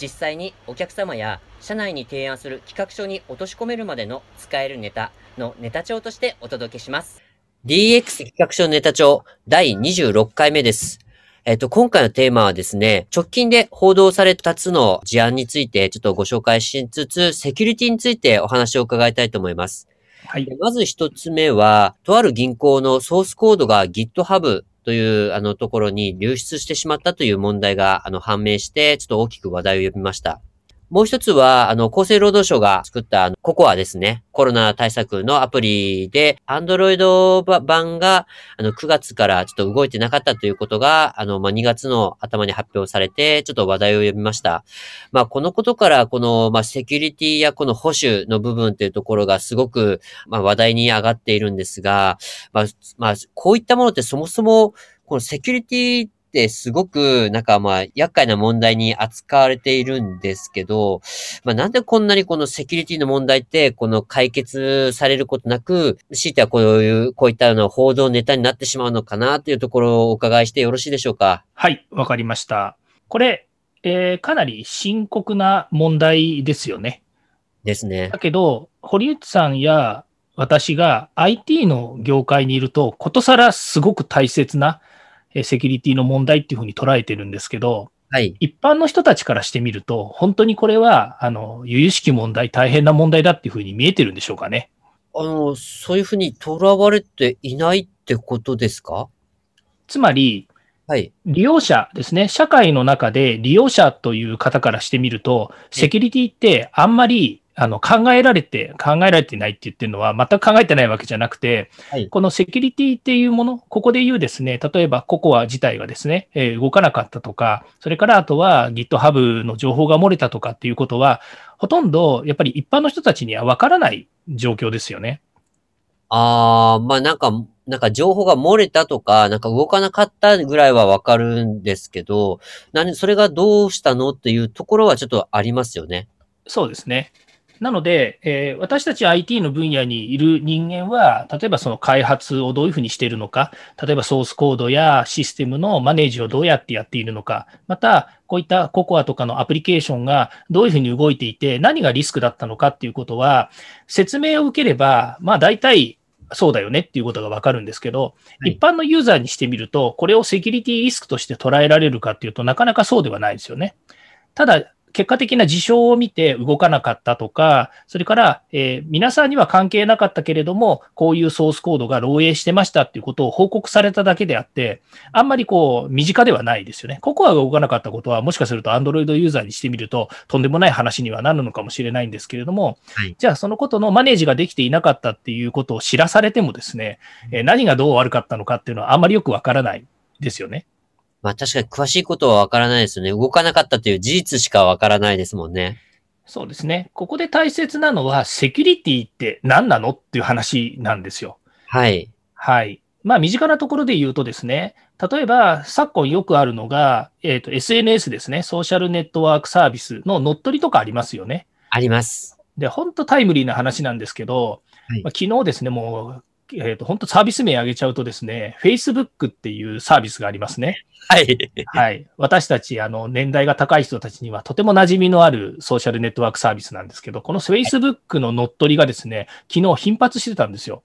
実際にお客様や社内に提案する企画書に落とし込めるまでの使えるネタのネタ帳としてお届けします。DX 企画書ネタ帳第26回目です。えっと、今回のテーマはですね、直近で報道された2つの事案についてちょっとご紹介しつつ、セキュリティについてお話を伺いたいと思います。はい。まず一つ目は、とある銀行のソースコードが GitHub という、あの、ところに流出してしまったという問題が、あの、判明して、ちょっと大きく話題を呼びました。もう一つは、あの、厚生労働省が作ったココアですね。コロナ対策のアプリで、アンドロイド版が、あの、9月からちょっと動いてなかったということが、あの、まあ、2月の頭に発表されて、ちょっと話題を呼びました。まあ、このことから、この、まあ、セキュリティやこの保守の部分っていうところがすごく、まあ、話題に上がっているんですが、まあ、まあ、こういったものってそもそも、このセキュリティってすごく、なんかまあ、厄介な問題に扱われているんですけど、まあなんでこんなにこのセキュリティの問題って、この解決されることなく、強いてはこういう、こういったの報道ネタになってしまうのかなというところをお伺いしてよろしいでしょうか？はい、わかりました。これ、えー、かなり深刻な問題ですよね。ですね。だけど、堀内さんや私が IT の業界にいると、ことさらすごく大切なセキュリティの問題っていうふうに捉えてるんですけど、はい、一般の人たちからしてみると、本当にこれは、あの、由々しき問題、大変な問題だっていうふうに見えてるんでしょうかね。あの、そういうふうにとらわれていないってことですか？つまり、はい、利用者ですね。社会の中で利用者という方からしてみると、セキュリティってあんまりあの、考えられて、考えられてないって言ってるのは、全く考えてないわけじゃなくて、はい、このセキュリティっていうもの、ここで言うですね、例えばココア自体がですね、えー、動かなかったとか、それからあとは GitHub の情報が漏れたとかっていうことは、ほとんどやっぱり一般の人たちにはわからない状況ですよね。ああ、まあなんか、なんか情報が漏れたとか、なんか動かなかったぐらいはわかるんですけど、何、それがどうしたのっていうところはちょっとありますよね。そうですね。なので、えー、私たち IT の分野にいる人間は、例えばその開発をどういうふうにしているのか、例えばソースコードやシステムのマネージをどうやってやっているのか、また、こういったココアとかのアプリケーションがどういうふうに動いていて、何がリスクだったのかっていうことは、説明を受ければ、まあ大体そうだよねっていうことがわかるんですけど、はい、一般のユーザーにしてみると、これをセキュリティリスクとして捉えられるかっていうとなかなかそうではないですよね。ただ、結果的な事象を見て動かなかったとか、それから、えー、皆さんには関係なかったけれども、こういうソースコードが漏洩してましたっていうことを報告されただけであって、あんまりこう、身近ではないですよね。ココアが動かなかったことは、もしかすると Android ユーザーにしてみると、とんでもない話にはなるのかもしれないんですけれども、はい、じゃあそのことのマネージができていなかったっていうことを知らされてもですね、えー、何がどう悪かったのかっていうのはあんまりよくわからないですよね。まあ確かに詳しいことはわからないですよね。動かなかったという事実しかわからないですもんね。そうですね。ここで大切なのは、セキュリティって何なのっていう話なんですよ。はい。はい。まあ、身近なところで言うとですね、例えば、昨今よくあるのが、えっ、ー、と、SNS ですね、ソーシャルネットワークサービスの乗っ取りとかありますよね。あります。で、本当タイムリーな話なんですけど、はい、まあ、昨日ですね、もう、えっ、ー、と、本当サービス名挙げちゃうとですね、Facebook っていうサービスがありますね。はい。はい。私たち、あの、年代が高い人たちにはとても馴染みのあるソーシャルネットワークサービスなんですけど、この Facebook の乗っ取りがですね、昨日頻発してたんですよ。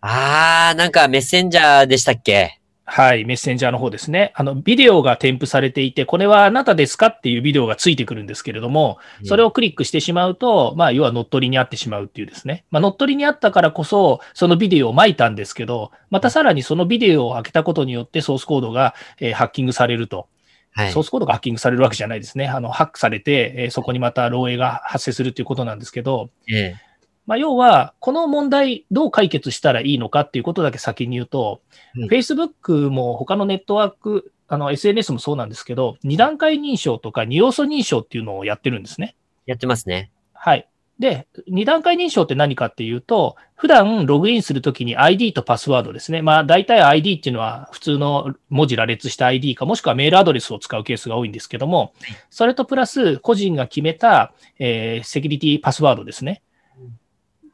あー、なんかメッセンジャーでしたっけ？はい、メッセンジャーの方ですね。あの、ビデオが添付されていて、これはあなたですかっていうビデオがついてくるんですけれども、それをクリックしてしまうと、まあ、要は乗っ取りにあってしまうっていうですね。まあ、乗っ取りにあったからこそ、そのビデオを巻いたんですけど、またさらにそのビデオを開けたことによってソースコードが、えー、ハッキングされると。はい、ソースコードがハッキングされるわけじゃないですね。あの、ハックされて、えー、そこにまた漏洩が発生するということなんですけど、えーまあ、要は、この問題どう解決したらいいのかっていうことだけ先に言うと、うん、Facebook も他のネットワークあの SNS もそうなんですけど、二段階認証とか二要素認証っていうのをやってるんですね。やってますね。はい。で、二段階認証って何かっていうと、普段ログインするときに ID とパスワードですね。まあ大体 ID っていうのは普通の文字羅列した ID かもしくはメールアドレスを使うケースが多いんですけども、それとプラス個人が決めた、えーセキュリティパスワードですね。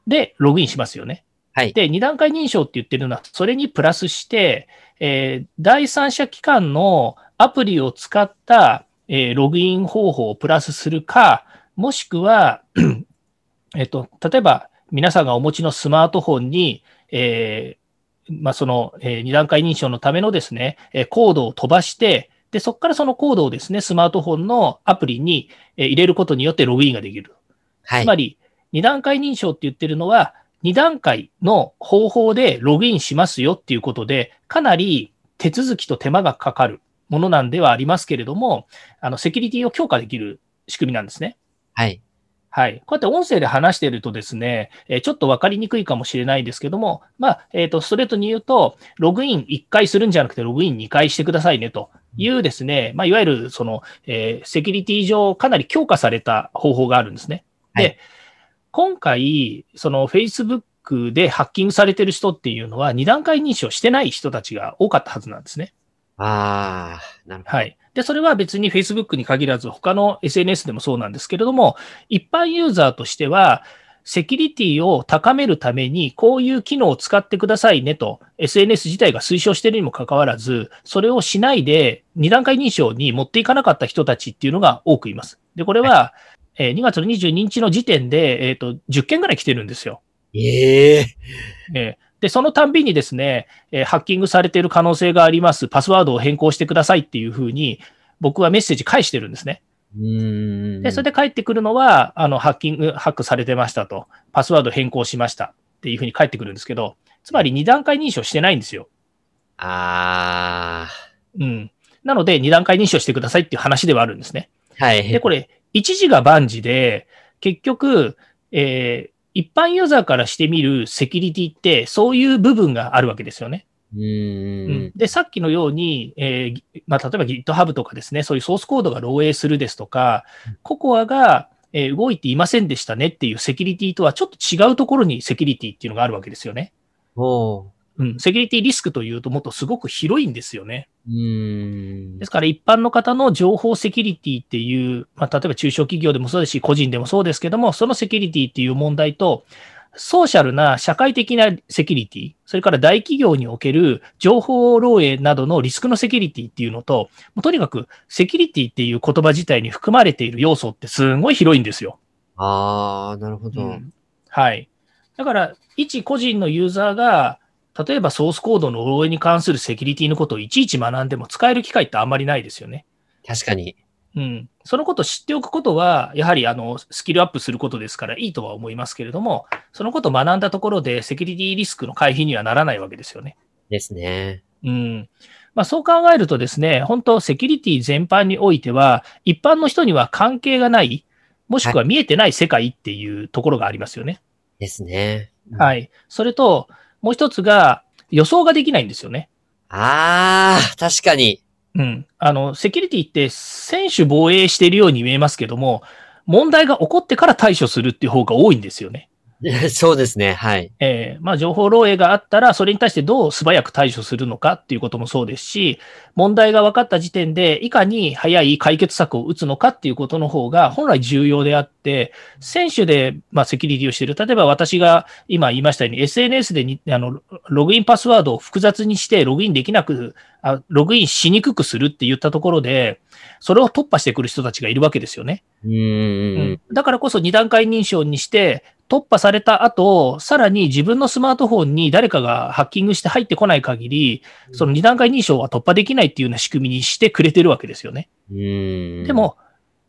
で、ログインしますよね。はい。で、二段階認証って言ってるのは、それにプラスして、えー第三者機関のアプリを使った、えーログイン方法をプラスするか、もしくは、えっと、例えば皆さんがお持ちのスマートフォンに、えーまあ、その、えー二段階認証のためのですね、えーコードを飛ばして、で、そこからそのコードをですね、スマートフォンのアプリにえー入れることによってログインができる。はいつま。り、二段階認証って言ってるのは、二段階の方法でログインしますよっていうことで、かなり手続きと手間がかかるものなんではありますけれども、あの、セキュリティを強化できる仕組みなんですね。はい。はい。こうやって音声で話しているとですね、えーちょっとわかりにくいかもしれないですけども、まあ、えっ、と、ストレートに言うと、ログイン1回するんじゃなくて、ログイン2回してくださいねというですね、まあ、いわゆる、その、えーセキュリティ上かなり強化された方法があるんですね。はいで、今回、その Facebook でハッキングされてる人っていうのは、2段階認証してない人たちが多かったはずなんですね。ああ、なるほど。はい。で、それは別に Facebook に限らず、他の SNS でもそうなんですけれども、一般ユーザーとしては、セキュリティを高めるために、こういう機能を使ってくださいねと、SNS 自体が推奨しているにもかかわらず、それをしないで、二段階認証に持っていかなかった人たちっていうのが多くいます。で、これは、えー2月の22日の時点で、えっ、と、10件ぐらい来てるんですよ。えええーで、そのたんびにですね、えーハッキングされている可能性があります。パスワードを変更してくださいっていうふうに、僕はメッセージ返してるんですね。うーん。で、それで返ってくるのは、あの、ハッキング、ハックされてましたと、パスワード変更しましたっていうふうに返ってくるんですけど、つまり二段階認証してないんですよ。あうん。なので、二段階認証してくださいっていう話ではあるんですね。あ、はい。で、これ、一時が万事で、結局、えー一般ユーザーからしてみるセキュリティって、そういう部分があるわけですよね。うーん。で、さっきのように、えーまあ、例えば GitHub とかですね、そういうソースコードが漏洩するですとか、ココアが、えー動いていませんでしたねっていうセキュリティとはちょっと違うところにセキュリティっていうのがあるわけですよね。うん、セキュリティリスクというともっとすごく広いんですよね。うーんですから一般の方の情報セキュリティっていう、まあ、例えば中小企業でもそうですし、個人でもそうですけども、そのセキュリティっていう問題と、ソーシャルな社会的なセキュリティ、それから大企業における情報漏洩などのリスクのセキュリティっていうのと、もうとにかくセキュリティっていう言葉自体に含まれている要素ってすんごい広いんですよ。ああ、なるほど。うんはい。だから、一個人のユーザーが、例えばソースコードの漏洩に関するセキュリティのことをいちいち学んでも使える機会ってあんまりないですよね。確かに。うん。そのことを知っておくことは、やはりあの、スキルアップすることですからいいとは思いますけれども、そのことを学んだところでセキュリティリスクの回避にはならないわけですよね。ですね。うん。まあそう考えるとですね、本当セキュリティ全般においては、一般の人には関係がない、もしくは見えてない世界っていうところがありますよね。ですね。はい。それと、もう一つが、予想ができないんですよね。ああ、確かに。うん。あの、セキュリティって選手防衛しているように見えますけども、問題が起こってから対処するっていう方が多いんですよね。そうですね。はい。えーまあ、情報漏洩があったら、それに対してどう素早く対処するのかっていうこともそうですし、問題が分かった時点で、いかに早い解決策を打つのかっていうことの方が本来重要であって、選手で、まあ、セキュリティをしている。例えば私が今言いましたように、SNS でにあのログインパスワードを複雑にしてログインできなくあ、ログインしにくくするって言ったところで、それを突破してくる人たちがいるわけですよね。うーん。だからこそ二段階認証にして、突破された後、さらに自分のスマートフォンに誰かがハッキングして入ってこない限り、その二段階認証は突破できないっていうような仕組みにしてくれてるわけですよね。で、も、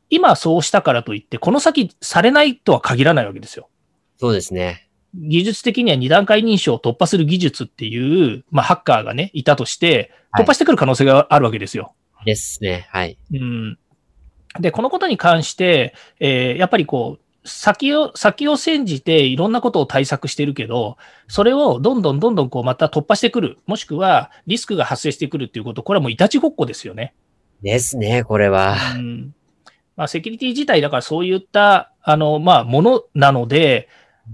今そうしたからといって、この先されないとは限らないわけですよ。そうですね。技術的には二段階認証を突破する技術っていう、まあ、ハッカーがね、いたとして、はい突破してくる可能性があるわけですよ。ですね。はい。うん。で、このことに関して、えーやっぱりこう、先を、先を煎じていろんなことを対策してるけど、それをどんどんどんどんこうまた突破してくる、もしくはリスクが発生してくるっていうこと、これはもういたちごっこですよね。ですね、これは。うんまあ、セキュリティ自体だからそういった、あの、まあ、ものなので、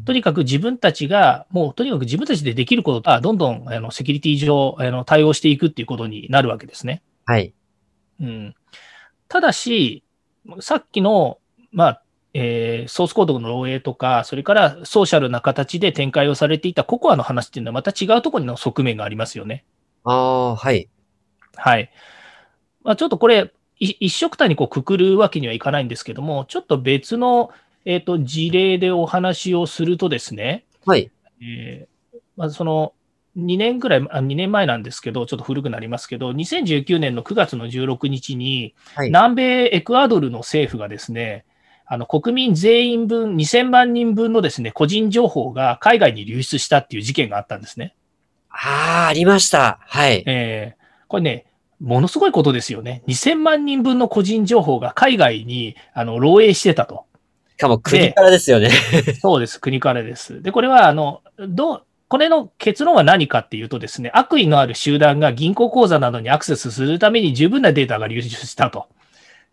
とにかく自分たちが、もうとにかく自分たちでできることは、どんどんあのセキュリティ上あの対応していくっていうことになるわけですね。はい。うん、ただし、さっきの、まあえーソースコードの漏洩とか、それからソーシャルな形で展開をされていたココアの話っていうのは、また違うところの側面がありますよね。ああ、はい。はい。まあ、ちょっとこれ、い一色たにこうくくるわけにはいかないんですけども、ちょっと別の、えー、と事例でお話をするとですね、はい。えーまずその2年ぐらい、あ2年前なんですけど、ちょっと古くなりますけど、2019年の9月の16日に、はい南米エクアドルの政府がですね、あの国民全員分、2000万人分のですね、個人情報が海外に流出したっていう事件があったんですね。ああ、ありました。はい。えーこれね、ものすごいことですよね。2000万人分の個人情報が海外にあの漏洩してたと。しかも国からですよね。そうです、国からです。で、これは、あの、どう、これの結論は何かっていうとですね、悪意のある集団が銀行口座などにアクセスするために十分なデータが流出したと。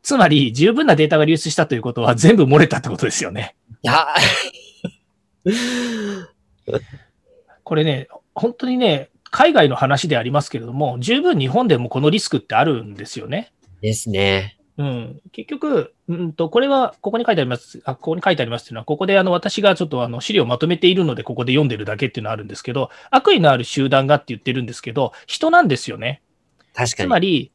つまり、十分なデータが流出したということは全部漏れたってことですよね。いや、これね、本当にね、海外の話でありますけれども、十分日本でもこのリスクってあるんですよね。ですね。うん、結局、うんと、これは、ここに書いてあります、あ、ここに書いてありますっていうのは、ここであの、私がちょっとあの、資料をまとめているので、ここで読んでるだけっていうのはあるんですけど、悪意のある集団がって言ってるんですけど、人なんですよね。確かに。つまり、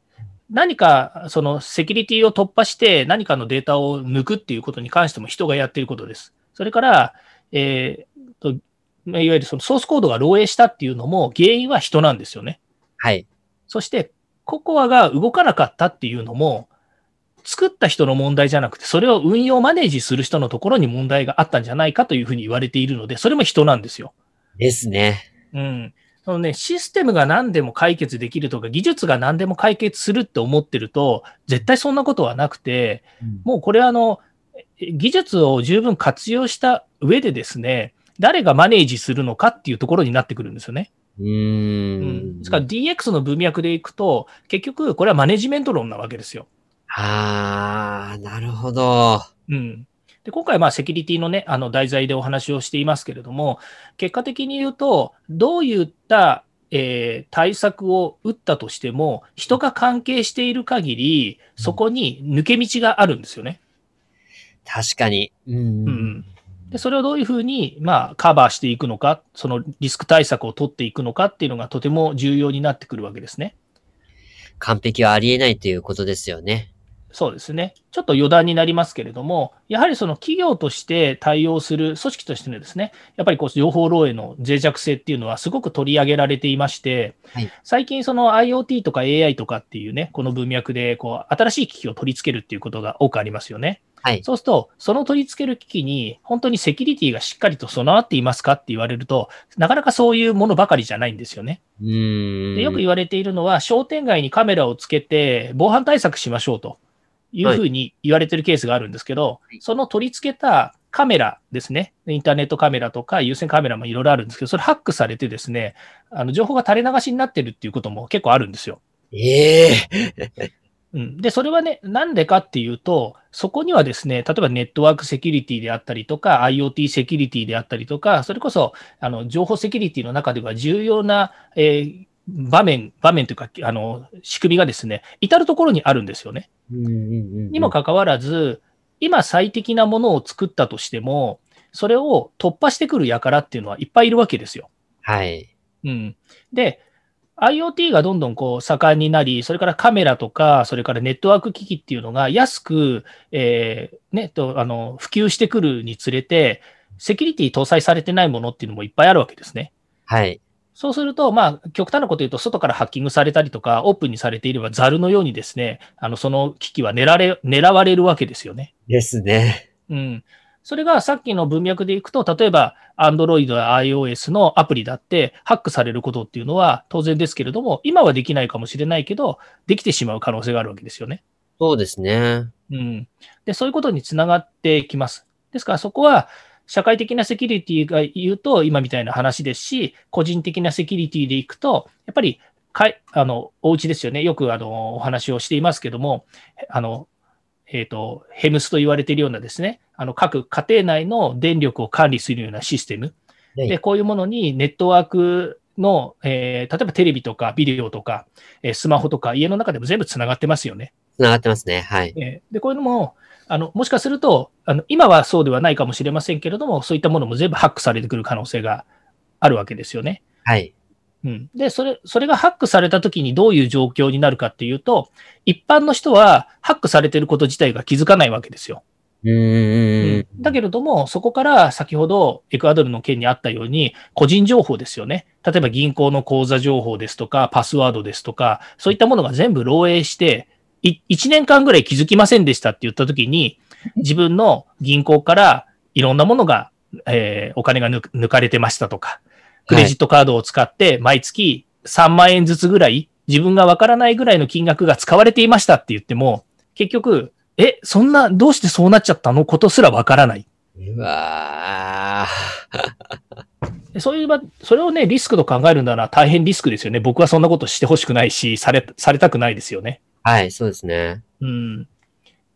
何か、その、セキュリティを突破して、何かのデータを抜くっていうことに関しても人がやっていることです。それから、えーと、まあいわゆるそのソースコードが漏洩したっていうのも、原因は人なんですよね。はい。そして、ココアが動かなかったっていうのも、作った人の問題じゃなくて、それを運用マネージする人のところに問題があったんじゃないかというふうに言われているので、それも人なんですよ。ですね。うん。そのね、システムが何でも解決できるとか、技術が何でも解決するって思ってると、絶対そんなことはなくて、もうこれはあの、え技術を十分活用した上でですね、誰がマネージするのかっていうところになってくるんですよね。うー。うんん。ですから DX の文脈でいくと、結局これはマネジメント論なわけですよ。ああ、なるほど。うん。で、今回まあセキュリティのね、あの題材でお話をしていますけれども、結果的に言うと、どういった、えー対策を打ったとしても、人が関係している限り、そこに抜け道があるんですよね。確かに。うん。ううんん。で、それをどういうふうに、まあ、カバーしていくのか、そのリスク対策を取っていくのかっていうのがとても重要になってくるわけですね。完璧はありえないということですよね。そうですね。ちょっと余談になりますけれども、やはりその企業として対応する組織としてのですね、やっぱりこう情報漏洩の脆弱性っていうのはすごく取り上げられていまして、はい最近その IoT とか AI とかっていうね、この文脈でこう新しい機器を取り付けるっていうことが多くありますよね。はい。そうすると、その取り付ける機器に本当にセキュリティがしっかりと備わっていますかって言われると、なかなかそういうものばかりじゃないんですよね。うーん。でよく言われているのは、商店街にカメラをつけて、防犯対策しましょうというふうに言われているケースがあるんですけど、はい。その取り付けたカメラですね、インターネットカメラとか有線カメラもいろいろあるんですけど、それハックされてですね、あの情報が垂れ流しになってるっていうことも結構あるんですよ。ええ。うん、で、それはね、なんでかっていうと、そこにはですね、例えばネットワークセキュリティであったりとか、IoT セキュリティであったりとか、それこそ、あの、情報セキュリティの中では重要な、えー場面、場面というか、あの、仕組みがですね、至るところにあるんですよね。にもかかわらず、今最適なものを作ったとしても、それを突破してくる輩っていうのはいっぱいいるわけですよ。はい。うん。で、IoT がどんどんこう盛んになり、それからカメラとか、それからネットワーク機器っていうのが安く、えーね、と、あの、普及してくるにつれて、セキュリティ搭載されてないものっていうのもいっぱいあるわけですね。はい。そうすると、まあ、極端なこと言うと、外からハッキングされたりとか、オープンにされていれば、ザルのようにですね、あの、その機器は狙われ、狙われるわけですよね。ですね。うん。それがさっきの文脈でいくと、例えば Android や iOS のアプリだってハックされることっていうのは当然ですけれども、今はできないかもしれないけど、できてしまう可能性があるわけですよね。そうですね。うん。で、そういうことにつながってきます。でですからそこは社会的なセキュリティが言うと今みたいな話ですし、個人的なセキュリティでいくと、やっぱりかいあのお家ですよね。よくあのお話をしていますけども、あのえっ、と、ヘムスと言われているようなですね、あの各家庭内の電力を管理するようなシステム。はいで、こういうものにネットワークの、えー例えばテレビとかビデオとか、えースマホとか家の中でも全部つながってますよね。つながってますね。はい。えーで、こういうのも、あの、もしかすると、あの、今はそうではないかもしれませんけれども、そういったものも全部ハックされてくる可能性があるわけですよね。はい。うん。で、それ、それがハックされた時にどういう状況になるかっていうと、一般の人はハックされてること自体が気づかないわけですよ。うーん。だけれども、そこから先ほどエクアドルの件にあったように、個人情報ですよね。例えば銀行の口座情報ですとか、パスワードですとか、そういったものが全部漏洩して、い1年間ぐらい気づきませんでしたって言ったときに、自分の銀行からいろんなものが、えーお金が抜抜かれてましたとか、クレジットカードを使って毎月3万円ずつぐらい、自分がわからないぐらいの金額が使われていましたって言っても、結局、え、そんな、どうしてそうなっちゃったの？ことすらわからない。うわで そういう場、それをね、リスクと考えるなら大変リスクですよね。僕はそんなことしてほしくないし、され、されたくないですよね。ー。はい、そうですね。うん。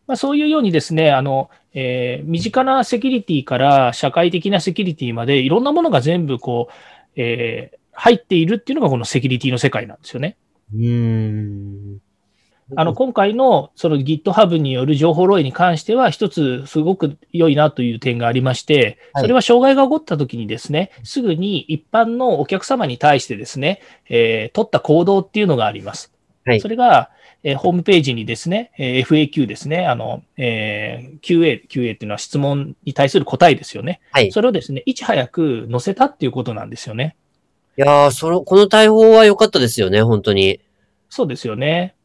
まあ、そういうようにですね、あの、えー身近なセキュリティから社会的なセキュリティまでいろんなものが全部こう、えー入っているっていうのがこのセキュリティの世界なんですよね。うーん。あの、今回のその GitHub による情報漏洩に関しては、一つすごく良いなという点がありまして、はいそれは障害が起こった時にですね、すぐに一般のお客様に対してですね、えー取った行動っていうのがあります。はいそれが、えーホームページにですね、えー FAQ ですね、あの、えー QA、QA っていうのは質問に対する答えですよね。はい。それをですね、いち早く載せたっていうことなんですよね。いやー、その、この対応は良かったですよね、本当に。そうですよね。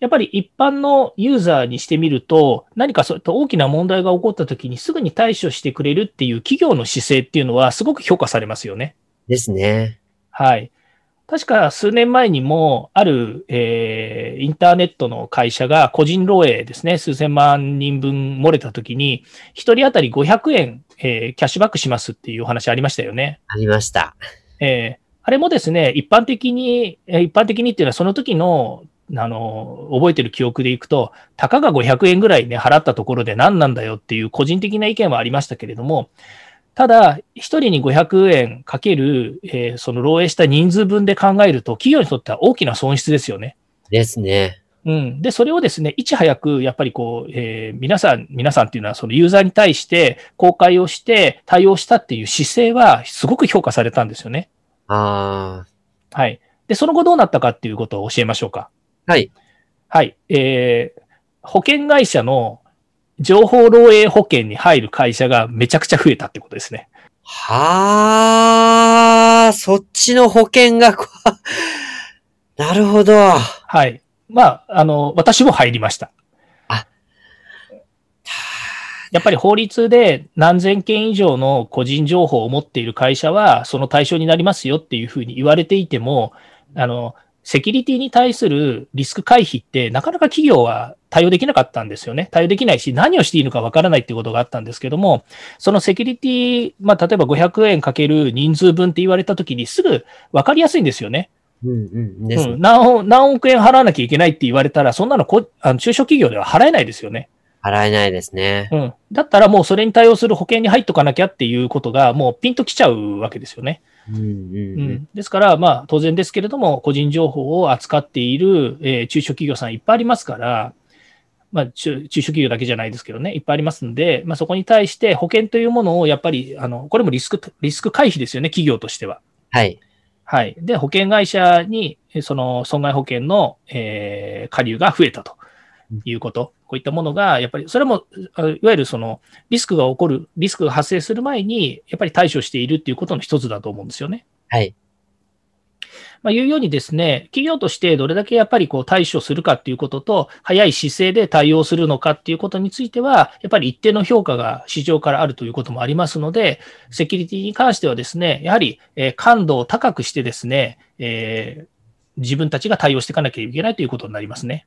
やっぱり一般のユーザーにしてみると、何かそういった大きな問題が起こった時にすぐに対処してくれるっていう企業の姿勢っていうのはすごく評価されますよね。ですね。はい。確か数年前にも、ある、えーインターネットの会社が個人漏洩ですね、数千万人分漏れた時に、一人当たり500円、えーキャッシュバックしますっていうお話ありましたよね。ありました。えーあれもですね、一般的に、えー一般的にっていうのはその時の、あの、覚えてる記憶でいくと、たかが500円ぐらいね、払ったところで何なんだよっていう個人的な意見はありましたけれども、ただ、一人に500円かける、えーその漏洩した人数分で考えると、企業にとっては大きな損失ですよね。ですね。うん。で、それをですね、いち早く、やっぱりこう、えー皆さん、皆さんっていうのは、そのユーザーに対して公開をして対応したっていう姿勢は、すごく評価されたんですよね。あはい。で、その後どうなったかっていうことを教えましょうか。ー。はい。はい。えー、保険会社の情報漏洩保険に入る会社がめちゃくちゃ増えたってことですね。はー、そっちの保険が なるほど。はい。まあ、あの、私も入りました。あやっぱり法律で何千件以上の個人情報を持っている会社は、その対象になりますよっていうふうに言われていても、あの、セキュリティに対するリスク回避ってなかなか企業は対応できなかったんですよね。対応できないし、何をしていいのかわからないっていうことがあったんですけども、そのセキュリティ、まあ、例えば500円かける人数分って言われたときにすぐわかりやすいんですよね。うんうん。うん、何億何億円払わなきゃいけないって言われたら、そんなのこあの中小企業では払えないですよね。払えないですね。うん。だったらもうそれに対応する保険に入っとかなきゃっていうことがもうピンときちゃうわけですよね。うんうんううん。ん。ですから、まあ当然ですけれども、個人情報を扱っている、えー中小企業さんいっぱいありますから、まあ中中小企業だけじゃないですけどね、いっぱいありますんで、まあそこに対して保険というものをやっぱり、あの、これもリスク、リスク回避ですよね、企業としては。はい。はい。で、保険会社に、えその損害保険の、えー加入が増えたということ。こういったものが、やっぱり、それも、あいわゆるその、リスクが起こる、リスクが発生する前に、やっぱり対処しているっていうことの一つだと思うんですよね。はい。まあ、いうようにですね、企業としてどれだけやっぱりこう対処するかっていうことと、早い姿勢で対応するのかっていうことについては、やっぱり一定の評価が市場からあるということもありますので、セキュリティに関してはですね、やはり、感度を高くしてですね、えー自分たちが対応していかなきゃいけないということになりますね。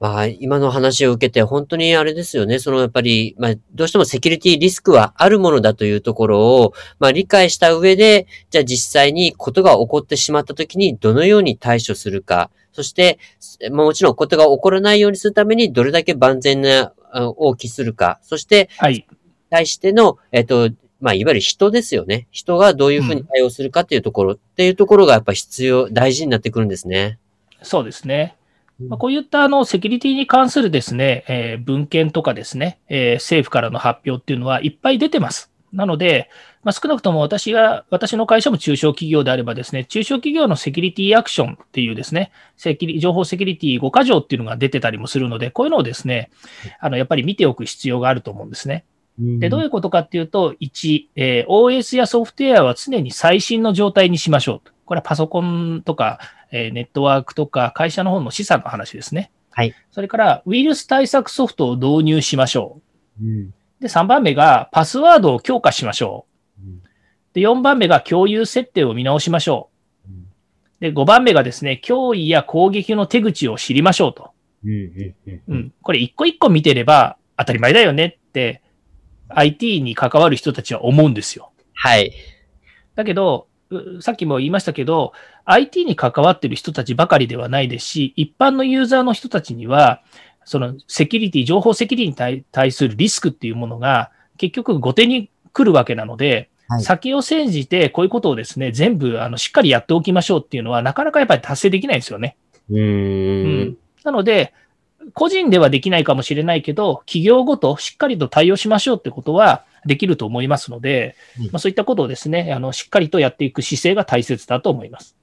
まあ、今の話を受けて、本当にあれですよね。そのやっぱり、まあ、どうしてもセキュリティリスクはあるものだというところを、まあ、理解した上で、じゃあ実際にことが起こってしまった時にどのように対処するか。そして、まあ、もちろんことが起こらないようにするためにどれだけ万全な、を期するか。そして、はい。対しての、えっと、まあ、いわゆる人ですよね。人がどういうふうに対応するかっていうところ、うん、っていうところがやっぱ必要、大事になってくるんですね。そうですね。まあ、こういったあのセキュリティに関するですね、えー、文献とかですね、えー、政府からの発表っていうのはいっぱい出てます。なので、まあ、少なくとも私が、私の会社も中小企業であればですね、中小企業のセキュリティアクションっていうですね、セキュ情報セキュリティ5箇条っていうのが出てたりもするので、こういうのをですね、あの、やっぱり見ておく必要があると思うんですね。で、どういうことかっていうと、1、えー、OS やソフトウェアは常に最新の状態にしましょう。これはパソコンとか、えー、ネットワークとか会社の方の資産の話ですね。はい。それから、ウイルス対策ソフトを導入しましょう。うん、で、3番目が、パスワードを強化しましょう。うん、で、4番目が、共有設定を見直しましょう。うん、で、5番目がですね、脅威や攻撃の手口を知りましょうと。うん。これ一個一個見てれば当たり前だよねって、IT に関わる人たちは思うんですよ。はい。だけど、さっきも言いましたけど、IT に関わってる人たちばかりではないですし、一般のユーザーの人たちには、そのセキュリティ、情報セキュリティに対するリスクっていうものが、結局後手に来るわけなので、はい、先を煎じて、こういうことをですね、全部、あの、しっかりやっておきましょうっていうのは、なかなかやっぱり達成できないですよね。うん,、なので、個人ではできないかもしれないけど、企業ごとしっかりと対応しましょうってことは、できると思いますので、うん、まあ、そういったことをですね、あの、しっかりとやっていく姿勢が大切だと思います。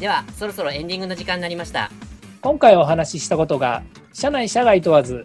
では、そろそろエンディングの時間になりました。今回お話ししたことが、社内社外問わず、